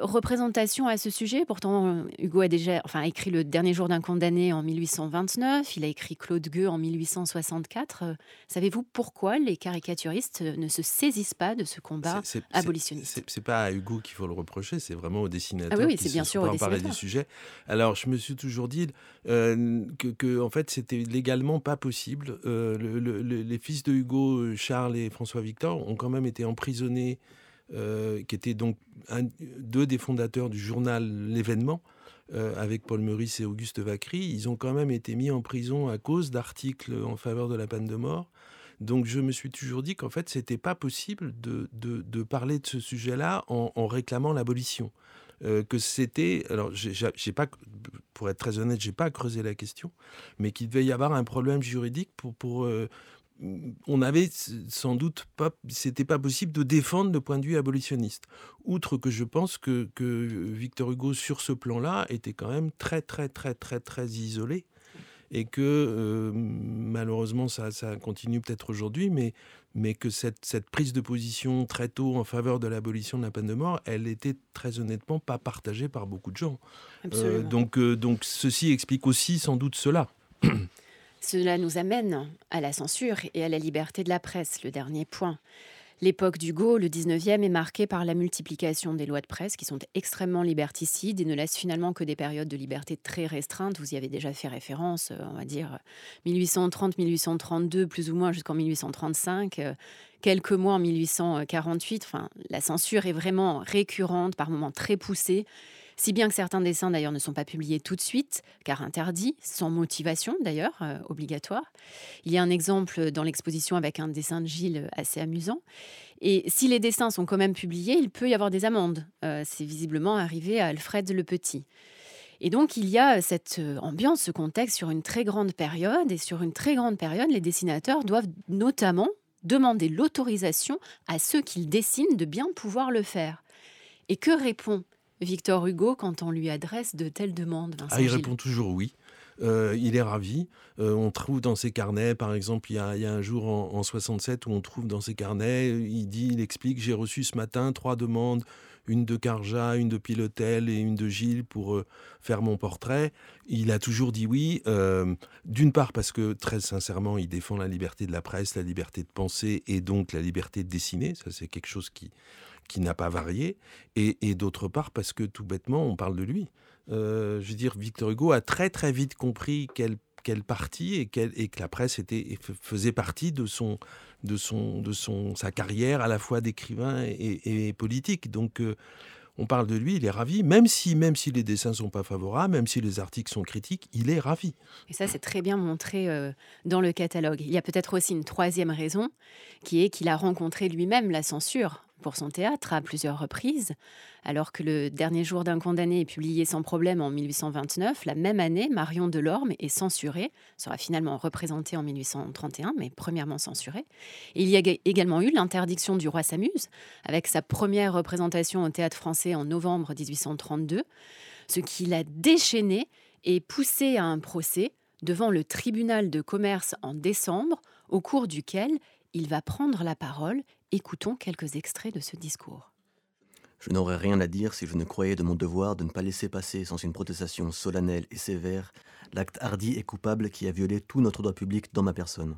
Speaker 2: représentation à ce sujet. Pourtant, Hugo a déjà enfin, écrit Le dernier jour d'un condamné en 1829, il a écrit Claude Gueux en 1864. Euh, savez-vous pourquoi les caricaturistes ne se saisissent pas de ce combat abolitionniste
Speaker 4: C'est pas à Hugo qu'il faut le reprocher, c'est vraiment au dessinateur
Speaker 2: ah oui,
Speaker 4: qui
Speaker 2: bien sûr
Speaker 4: parler du sujet. Alors, je me suis toujours dit euh, que, en fait, c'était légalement pas possible. les fils de Hugo, Charles et François Victor, ont quand même été emprisonnés euh, qui étaient donc deux des fondateurs du journal L'événement, euh, avec Paul Meurice et Auguste Vacry, ils ont quand même été mis en prison à cause d'articles en faveur de la peine de mort. Donc je me suis toujours dit qu'en fait, c'était pas possible de, de, parler de ce sujet-là en, réclamant l'abolition. Euh, que c'était, alors j'ai pas, pour être très honnête, j'ai pas creusé la question, mais qu'il devait y avoir un problème juridique pour, pour, on avait sans doute pas, c'était pas possible de défendre le point de vue abolitionniste. Outre que je pense que, Victor Hugo, sur ce plan-là, était quand même très, très, très, très, très isolé. Et que euh, malheureusement, ça, continue peut-être aujourd'hui, mais, mais que cette, cette, prise de position très tôt en faveur de l'abolition de la peine de mort, elle était très honnêtement pas partagée par beaucoup de gens. Euh, donc, euh, donc ceci explique aussi sans doute cela.
Speaker 2: Cela nous amène à la censure et à la liberté de la presse, le dernier point. L'époque d'Hugo, le 19e, est marquée par la multiplication des lois de presse qui sont extrêmement liberticides et ne laissent finalement que des périodes de liberté très restreintes. Vous y avez déjà fait référence, euh, on va dire 1830-1832, plus ou moins jusqu'en 1835, euh, quelques mois en 1848. Enfin, la censure est vraiment récurrente, par moments très poussée si bien que certains dessins d'ailleurs ne sont pas publiés tout de suite, car interdits, sans motivation d'ailleurs, euh, obligatoire. Il y a un exemple dans l'exposition avec un dessin de Gilles assez amusant. Et si les dessins sont quand même publiés, il peut y avoir des amendes. Euh, c'est visiblement arrivé à Alfred le Petit. Et donc, il y a cette euh, ambiance, ce contexte sur une très grande période. Et sur une très grande période, les dessinateurs doivent notamment demander l'autorisation à ceux qu'ils dessinent de bien pouvoir le faire. Et que répond Victor Hugo quand on lui adresse de telles demandes
Speaker 4: ah, Il répond toujours oui. Euh, il est ravi. Euh, on trouve dans ses carnets, par exemple, il y a, un jour en, 67 où on trouve dans ses carnets, il dit, il explique, j'ai reçu ce matin trois demandes, une de Carja, une de Pilotel et une de Gilles pour euh, faire mon portrait. Il a toujours dit oui, d'une part parce que très sincèrement, il défend la liberté de la presse, la liberté de penser et donc la liberté de dessiner. Ça, c'est quelque chose qui qui n'a pas varié, et, d'autre part parce que tout bêtement, on parle de lui. Euh, je veux dire, Victor Hugo a très très vite compris quelle, quelle partie et, que la presse était, faisait partie de, son, de, son, de son, sa carrière à la fois d'écrivain et, politique. Donc euh, on parle de lui, il est ravi, même si, même si les dessins sont pas favorables, même si les articles sont critiques, il est ravi.
Speaker 2: Et ça, c'est très bien montré euh, dans le catalogue. Il y a peut-être aussi une troisième raison, qui est qu'il a rencontré lui-même la censure pour son théâtre à plusieurs reprises, alors que le dernier jour d'un condamné est publié sans problème en 1829. La même année, Marion Delorme est censurée, sera finalement représentée en 1831, mais premièrement censurée. il y a également eu l'interdiction du roi s'amuse, avec sa première représentation au théâtre français en novembre 1832, ce qui l'a déchaîné et poussé à un procès devant le tribunal de commerce en décembre, au cours duquel il va prendre la parole Écoutons quelques extraits de ce discours.
Speaker 5: Je n'aurais rien à dire si je ne croyais de mon devoir de ne pas laisser passer sans une protestation solennelle et sévère l'acte hardi et coupable qui a violé tout notre droit public dans ma personne.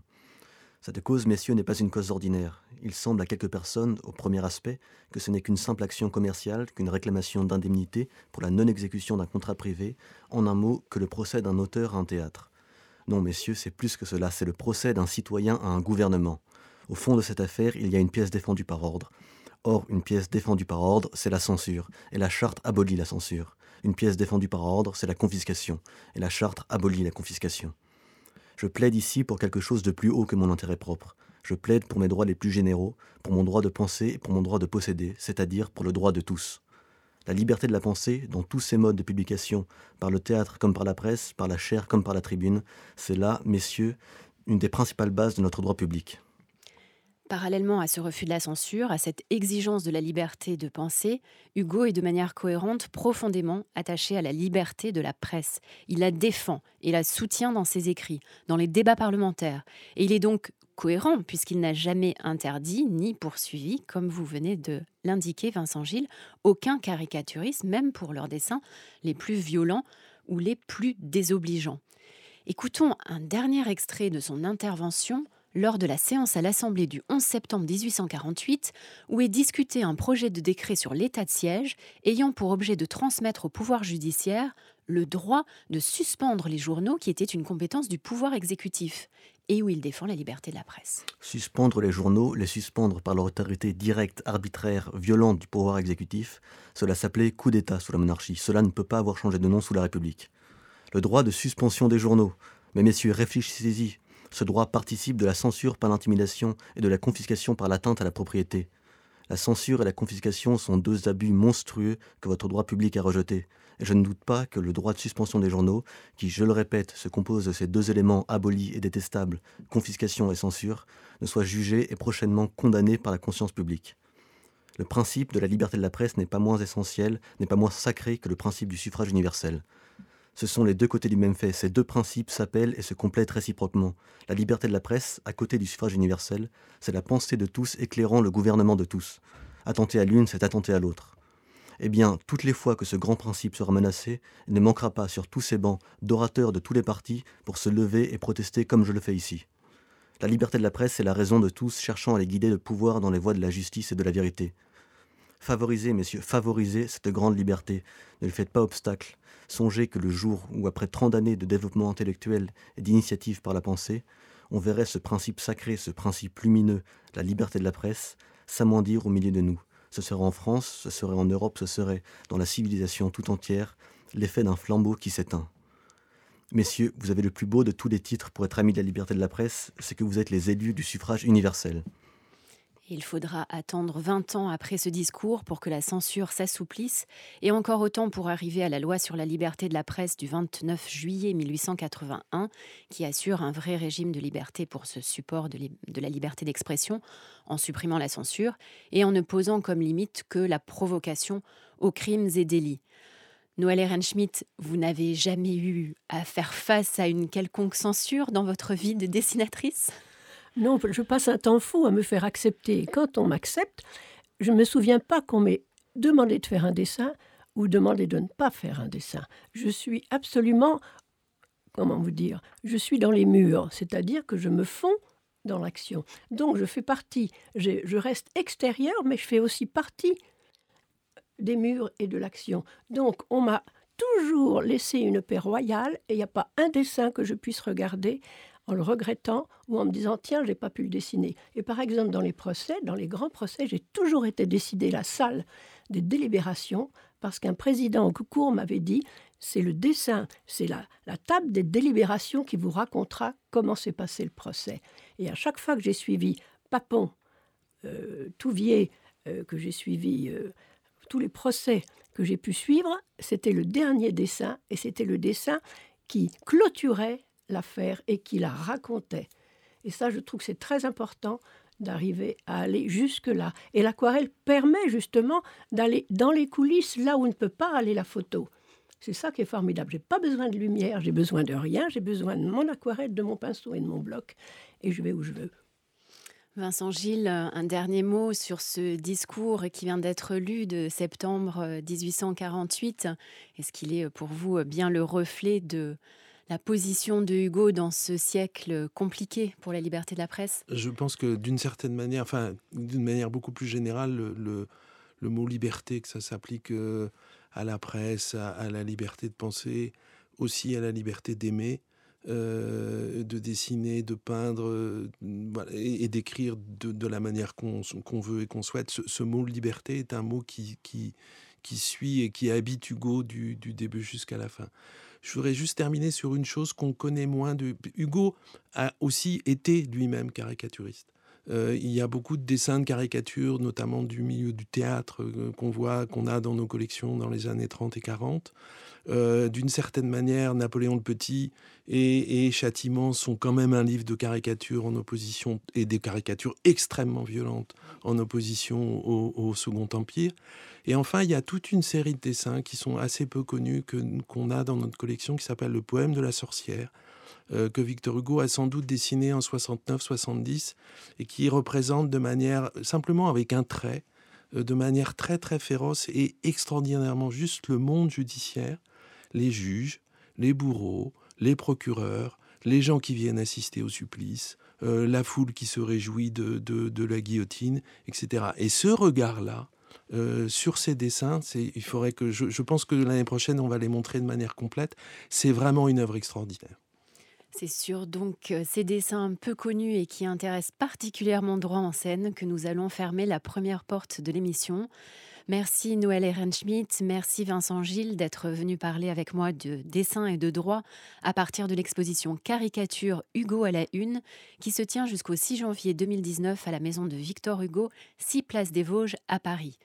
Speaker 5: Cette cause, messieurs, n'est pas une cause ordinaire. Il semble à quelques personnes, au premier aspect, que ce n'est qu'une simple action commerciale, qu'une réclamation d'indemnité pour la non-exécution d'un contrat privé, en un mot, que le procès d'un auteur à un théâtre. Non, messieurs, c'est plus que cela, c'est le procès d'un citoyen à un gouvernement. Au fond de cette affaire, il y a une pièce défendue par ordre. Or, une pièce défendue par ordre, c'est la censure, et la charte abolit la censure. une pièce défendue par ordre, c'est la confiscation, et la charte abolit la confiscation. Je plaide ici pour quelque chose de plus haut que mon intérêt propre. Je plaide pour mes droits les plus généraux, pour mon droit de penser et pour mon droit de posséder, c'est-à-dire pour le droit de tous. La liberté de la pensée, dans tous ses modes de publication, par le théâtre comme par la presse, par la chair comme par la tribune, c'est là, messieurs, une des principales bases de notre droit public.
Speaker 2: Parallèlement à ce refus de la censure, à cette exigence de la liberté de penser, Hugo est de manière cohérente profondément attaché à la liberté de la presse. Il la défend et la soutient dans ses écrits, dans les débats parlementaires. Et il est donc cohérent puisqu'il n'a jamais interdit ni poursuivi, comme vous venez de l'indiquer Vincent Gilles, aucun caricaturiste, même pour leurs dessins les plus violents ou les plus désobligeants. Écoutons un dernier extrait de son intervention lors de la séance à l'Assemblée du 11 septembre 1848, où est discuté un projet de décret sur l'état de siège ayant pour objet de transmettre au pouvoir judiciaire le droit de suspendre les journaux qui étaient une compétence du pouvoir exécutif et où il défend la liberté de la presse.
Speaker 5: Suspendre les journaux, les suspendre par leur autorité directe, arbitraire, violente du pouvoir exécutif, cela s'appelait coup d'État sous la monarchie. Cela ne peut pas avoir changé de nom sous la République. Le droit de suspension des journaux. Mais messieurs, réfléchissez-y. Ce droit participe de la censure par l'intimidation et de la confiscation par l'atteinte à la propriété. La censure et la confiscation sont deux abus monstrueux que votre droit public a rejetés. Et je ne doute pas que le droit de suspension des journaux, qui, je le répète, se compose de ces deux éléments abolis et détestables, confiscation et censure, ne soit jugé et prochainement condamné par la conscience publique. Le principe de la liberté de la presse n'est pas moins essentiel, n'est pas moins sacré que le principe du suffrage universel. Ce sont les deux côtés du même fait. Ces deux principes s'appellent et se complètent réciproquement. La liberté de la presse, à côté du suffrage universel, c'est la pensée de tous éclairant le gouvernement de tous. Attenter à l'une, c'est attenter à l'autre. Eh bien, toutes les fois que ce grand principe sera menacé, il ne manquera pas sur tous ces bancs d'orateurs de tous les partis pour se lever et protester comme je le fais ici. La liberté de la presse est la raison de tous cherchant à les guider de pouvoir dans les voies de la justice et de la vérité. Favorisez, messieurs, favorisez cette grande liberté. Ne lui faites pas obstacle. Songez que le jour où, après tant d'années de développement intellectuel et d'initiative par la pensée, on verrait ce principe sacré, ce principe lumineux, la liberté de la presse, s'amoindir au milieu de nous. Ce serait en France, ce serait en Europe, ce serait dans la civilisation tout entière l'effet d'un flambeau qui s'éteint. Messieurs, vous avez le plus beau de tous les titres pour être amis de la liberté de la presse, c'est que vous êtes les élus du suffrage universel.
Speaker 2: Il faudra attendre 20 ans après ce discours pour que la censure s'assouplisse, et encore autant pour arriver à la loi sur la liberté de la presse du 29 juillet 1881, qui assure un vrai régime de liberté pour ce support de, la liberté d'expression, en supprimant la censure, et en ne posant comme limite que la provocation aux crimes et délits. Noël Ehrenschmidt, vous n'avez jamais eu à faire face à une quelconque censure dans votre vie de dessinatrice?
Speaker 3: Non, je passe un temps fou à me faire accepter. Quand on m'accepte, je ne me souviens pas qu'on m'ait demandé de faire un dessin ou demandé de ne pas faire un dessin. Je suis absolument, comment vous dire, je suis dans les murs, c'est-à-dire que je me fonds dans l'action. Donc je fais partie, je, je reste extérieur, mais je fais aussi partie des murs et de l'action. Donc on m'a toujours laissé une paix royale et il n'y a pas un dessin que je puisse regarder en le regrettant ou en me disant tiens, j'ai pas pu le dessiner. Et par exemple, dans les procès, dans les grands procès, j'ai toujours été décidé la salle des délibérations parce qu'un président au concours m'avait dit c'est le dessin, c'est la, la table des délibérations qui vous racontera comment s'est passé le procès. Et à chaque fois que j'ai suivi Papon, euh, Touvier, euh, que j'ai suivi euh, tous les procès que j'ai pu suivre, c'était le dernier dessin et c'était le dessin qui clôturait l'affaire et qui la racontait. Et ça, je trouve que c'est très important d'arriver à aller jusque-là. Et l'aquarelle permet justement d'aller dans les coulisses, là où ne peut pas aller la photo. C'est ça qui est formidable. J'ai pas besoin de lumière, j'ai besoin de rien, j'ai besoin de mon aquarelle, de mon pinceau et de mon bloc, et je vais où je veux.
Speaker 2: Vincent Gilles, un dernier mot sur ce discours qui vient d'être lu de septembre 1848. Est-ce qu'il est pour vous bien le reflet de, la position de Hugo dans ce siècle compliqué pour la liberté de la presse?
Speaker 4: Je pense que d'une certaine manière, enfin d'une manière beaucoup plus générale, le, mot liberté, que ça s'applique euh, à la presse, à, la liberté de penser, aussi à la liberté d'aimer. Euh, de dessiner, de peindre euh, et, d'écrire de, la manière qu'on veut et qu'on souhaite. Ce, mot liberté est un mot qui, suit et qui habite Hugo du début jusqu'à la fin. Je voudrais juste terminer sur une chose qu'on connaît moins de. Hugo a aussi été lui-même caricaturiste. Euh, il y a beaucoup de dessins de caricatures, notamment du milieu du théâtre, euh, qu'on voit, qu'on a dans nos collections dans les années 30 et 40. Euh, d'une certaine manière, Napoléon le Petit et, Châtiment sont quand même un livre de caricatures en opposition, et des caricatures extrêmement violentes en opposition au, Second Empire. Et enfin, il y a toute une série de dessins qui sont assez peu connus, qu'on a dans notre collection, qui s'appelle Le Poème de la sorcière, euh, que Victor Hugo a sans doute dessiné en 69-70 et qui représente de manière, simplement avec un trait, euh, de manière très très féroce et extraordinairement juste le monde judiciaire, les juges, les bourreaux, les procureurs, les gens qui viennent assister au supplice, euh, la foule qui se réjouit de, la guillotine, etc. Et ce regard-là, sur ces dessins, il faudrait que je, je pense que l'année prochaine on va les montrer de manière complète. C'est vraiment une œuvre extraordinaire.
Speaker 2: C'est sur donc euh, ces dessins peu connus et qui intéressent particulièrement droit en scène que nous allons fermer la première porte de l'émission. Merci Noël Ehrenschmidt, merci Vincent Gilles d'être venu parler avec moi de dessin et de droit à partir de l'exposition Caricature Hugo à la Une qui se tient jusqu'au 6 janvier 2019 à la maison de Victor Hugo, 6 Place des Vosges à Paris.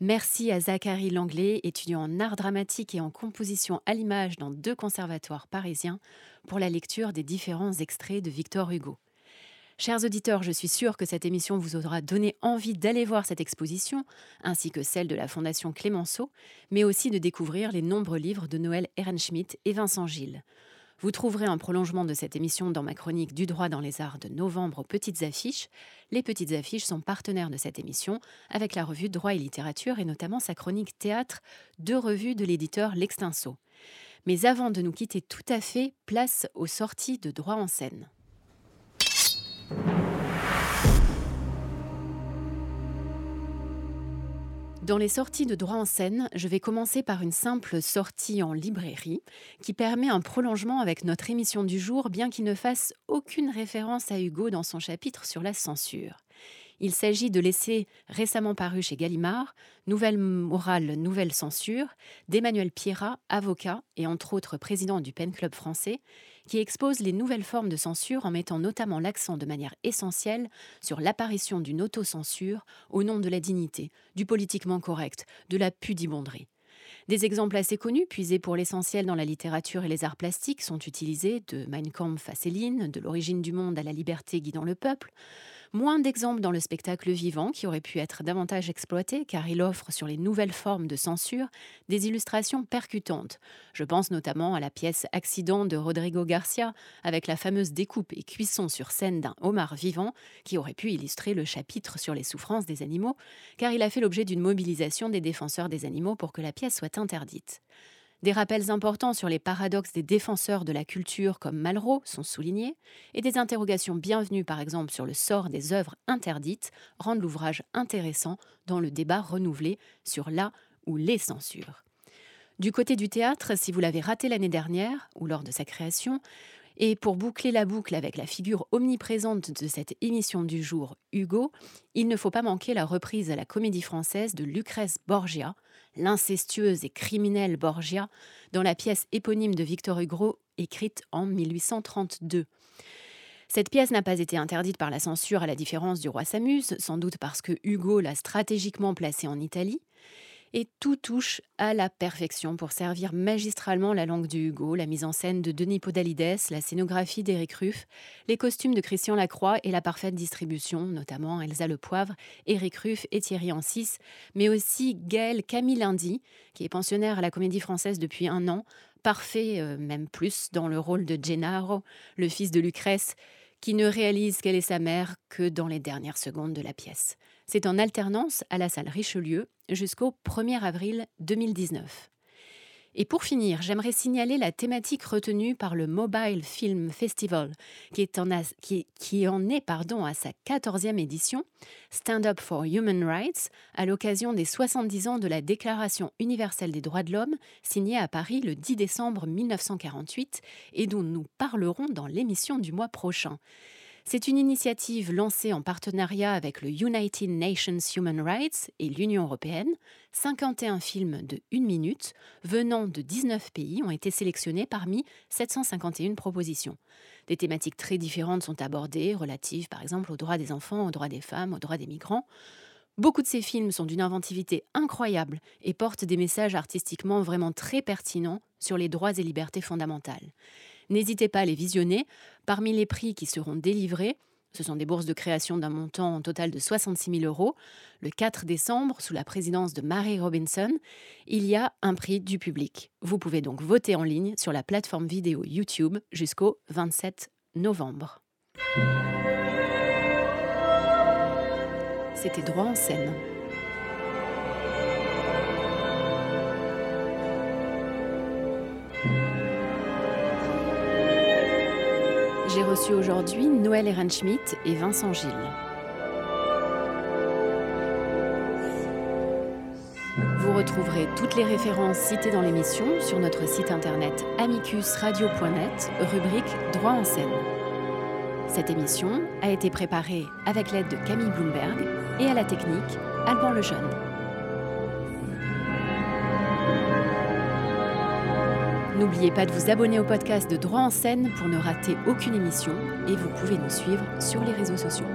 Speaker 2: Merci à Zachary Langlais, étudiant en art dramatique et en composition à l'image dans deux conservatoires parisiens, pour la lecture des différents extraits de Victor Hugo. Chers auditeurs, je suis sûre que cette émission vous aura donné envie d'aller voir cette exposition, ainsi que celle de la Fondation Clémenceau, mais aussi de découvrir les nombreux livres de Noël Ehrenschmidt et Vincent Gilles. Vous trouverez un prolongement de cette émission dans ma chronique du droit dans les arts de novembre aux petites affiches. Les petites affiches sont partenaires de cette émission avec la revue Droit et littérature et notamment sa chronique théâtre, deux revues de l'éditeur L'Extinso. Mais avant de nous quitter tout à fait, place aux sorties de droit en scène. Dans les sorties de droit en scène, je vais commencer par une simple sortie en librairie qui permet un prolongement avec notre émission du jour, bien qu'il ne fasse aucune référence à Hugo dans son chapitre sur la censure. Il s'agit de l'essai récemment paru chez Gallimard, Nouvelle morale, nouvelle censure, d'Emmanuel Pierrat, avocat et entre autres président du Pen Club français, qui expose les nouvelles formes de censure en mettant notamment l'accent de manière essentielle sur l'apparition d'une autocensure au nom de la dignité, du politiquement correct, de la pudibonderie. Des exemples assez connus, puisés pour l'essentiel dans la littérature et les arts plastiques, sont utilisés, de Mein Kampf à Céline, de l'origine du monde à la liberté guidant le peuple, Moins d'exemples dans le spectacle vivant qui aurait pu être davantage exploité car il offre sur les nouvelles formes de censure des illustrations percutantes. Je pense notamment à la pièce Accident de Rodrigo Garcia avec la fameuse découpe et cuisson sur scène d'un homard vivant qui aurait pu illustrer le chapitre sur les souffrances des animaux car il a fait l'objet d'une mobilisation des défenseurs des animaux pour que la pièce soit interdite. Des rappels importants sur les paradoxes des défenseurs de la culture comme Malraux sont soulignés, et des interrogations bienvenues par exemple sur le sort des œuvres interdites rendent l'ouvrage intéressant dans le débat renouvelé sur la ou les censures. Du côté du théâtre, si vous l'avez raté l'année dernière, ou lors de sa création, et pour boucler la boucle avec la figure omniprésente de cette émission du jour, Hugo, il ne faut pas manquer la reprise à la comédie française de Lucrèce Borgia, l'incestueuse et criminelle Borgia, dans la pièce éponyme de Victor Hugo, écrite en 1832. Cette pièce n'a pas été interdite par la censure à la différence du roi Samuse, sans doute parce que Hugo l'a stratégiquement placée en Italie, et tout touche à la perfection pour servir magistralement la langue du Hugo, la mise en scène de Denis Podalides, la scénographie d'Éric Ruff, les costumes de Christian Lacroix et la parfaite distribution, notamment Elsa Le Poivre, Éric Ruff et Thierry Ancis, mais aussi Gaël Camille Lindy, qui est pensionnaire à la Comédie Française depuis un an, parfait, euh, même plus, dans le rôle de Gennaro, le fils de Lucrèce, qui ne réalise qu'elle est sa mère que dans les dernières secondes de la pièce. C'est en alternance à la salle Richelieu jusqu'au 1er avril 2019. Et pour finir, j'aimerais signaler la thématique retenue par le Mobile Film Festival, qui, en, est à sa 14e édition, Stand Up for Human Rights, à l'occasion des 70 ans de la Déclaration universelle des droits de l'homme, signée à Paris le 10 décembre 1948, et dont nous parlerons dans l'émission du mois prochain. C'est une initiative lancée en partenariat avec le United Nations Human Rights et l'Union européenne. 51 films de 1 minute venant de 19 pays ont été sélectionnés parmi 751 propositions. Des thématiques très différentes sont abordées, relatives par exemple aux droits des enfants, aux droits des femmes, aux droits des migrants. Beaucoup de ces films sont d'une inventivité incroyable et portent des messages artistiquement vraiment très pertinents sur les droits et libertés fondamentales. N'hésitez pas à les visionner. Parmi les prix qui seront délivrés, ce sont des bourses de création d'un montant total de 66 000 euros. Le 4 décembre, sous la présidence de Mary Robinson, il y a un prix du public. Vous pouvez donc voter en ligne sur la plateforme vidéo YouTube jusqu'au 27 novembre. C'était droit en scène. J'ai reçu aujourd'hui Noël Ehrenschmidt et Vincent Gilles. Vous retrouverez toutes les références citées dans l'émission sur notre site internet amicusradio.net, rubrique Droit en scène. Cette émission a été préparée avec l'aide de Camille Bloomberg et à la technique Alban Lejeune. N'oubliez pas de vous abonner au podcast de Droit en scène pour ne rater aucune émission et vous pouvez nous suivre sur les réseaux sociaux.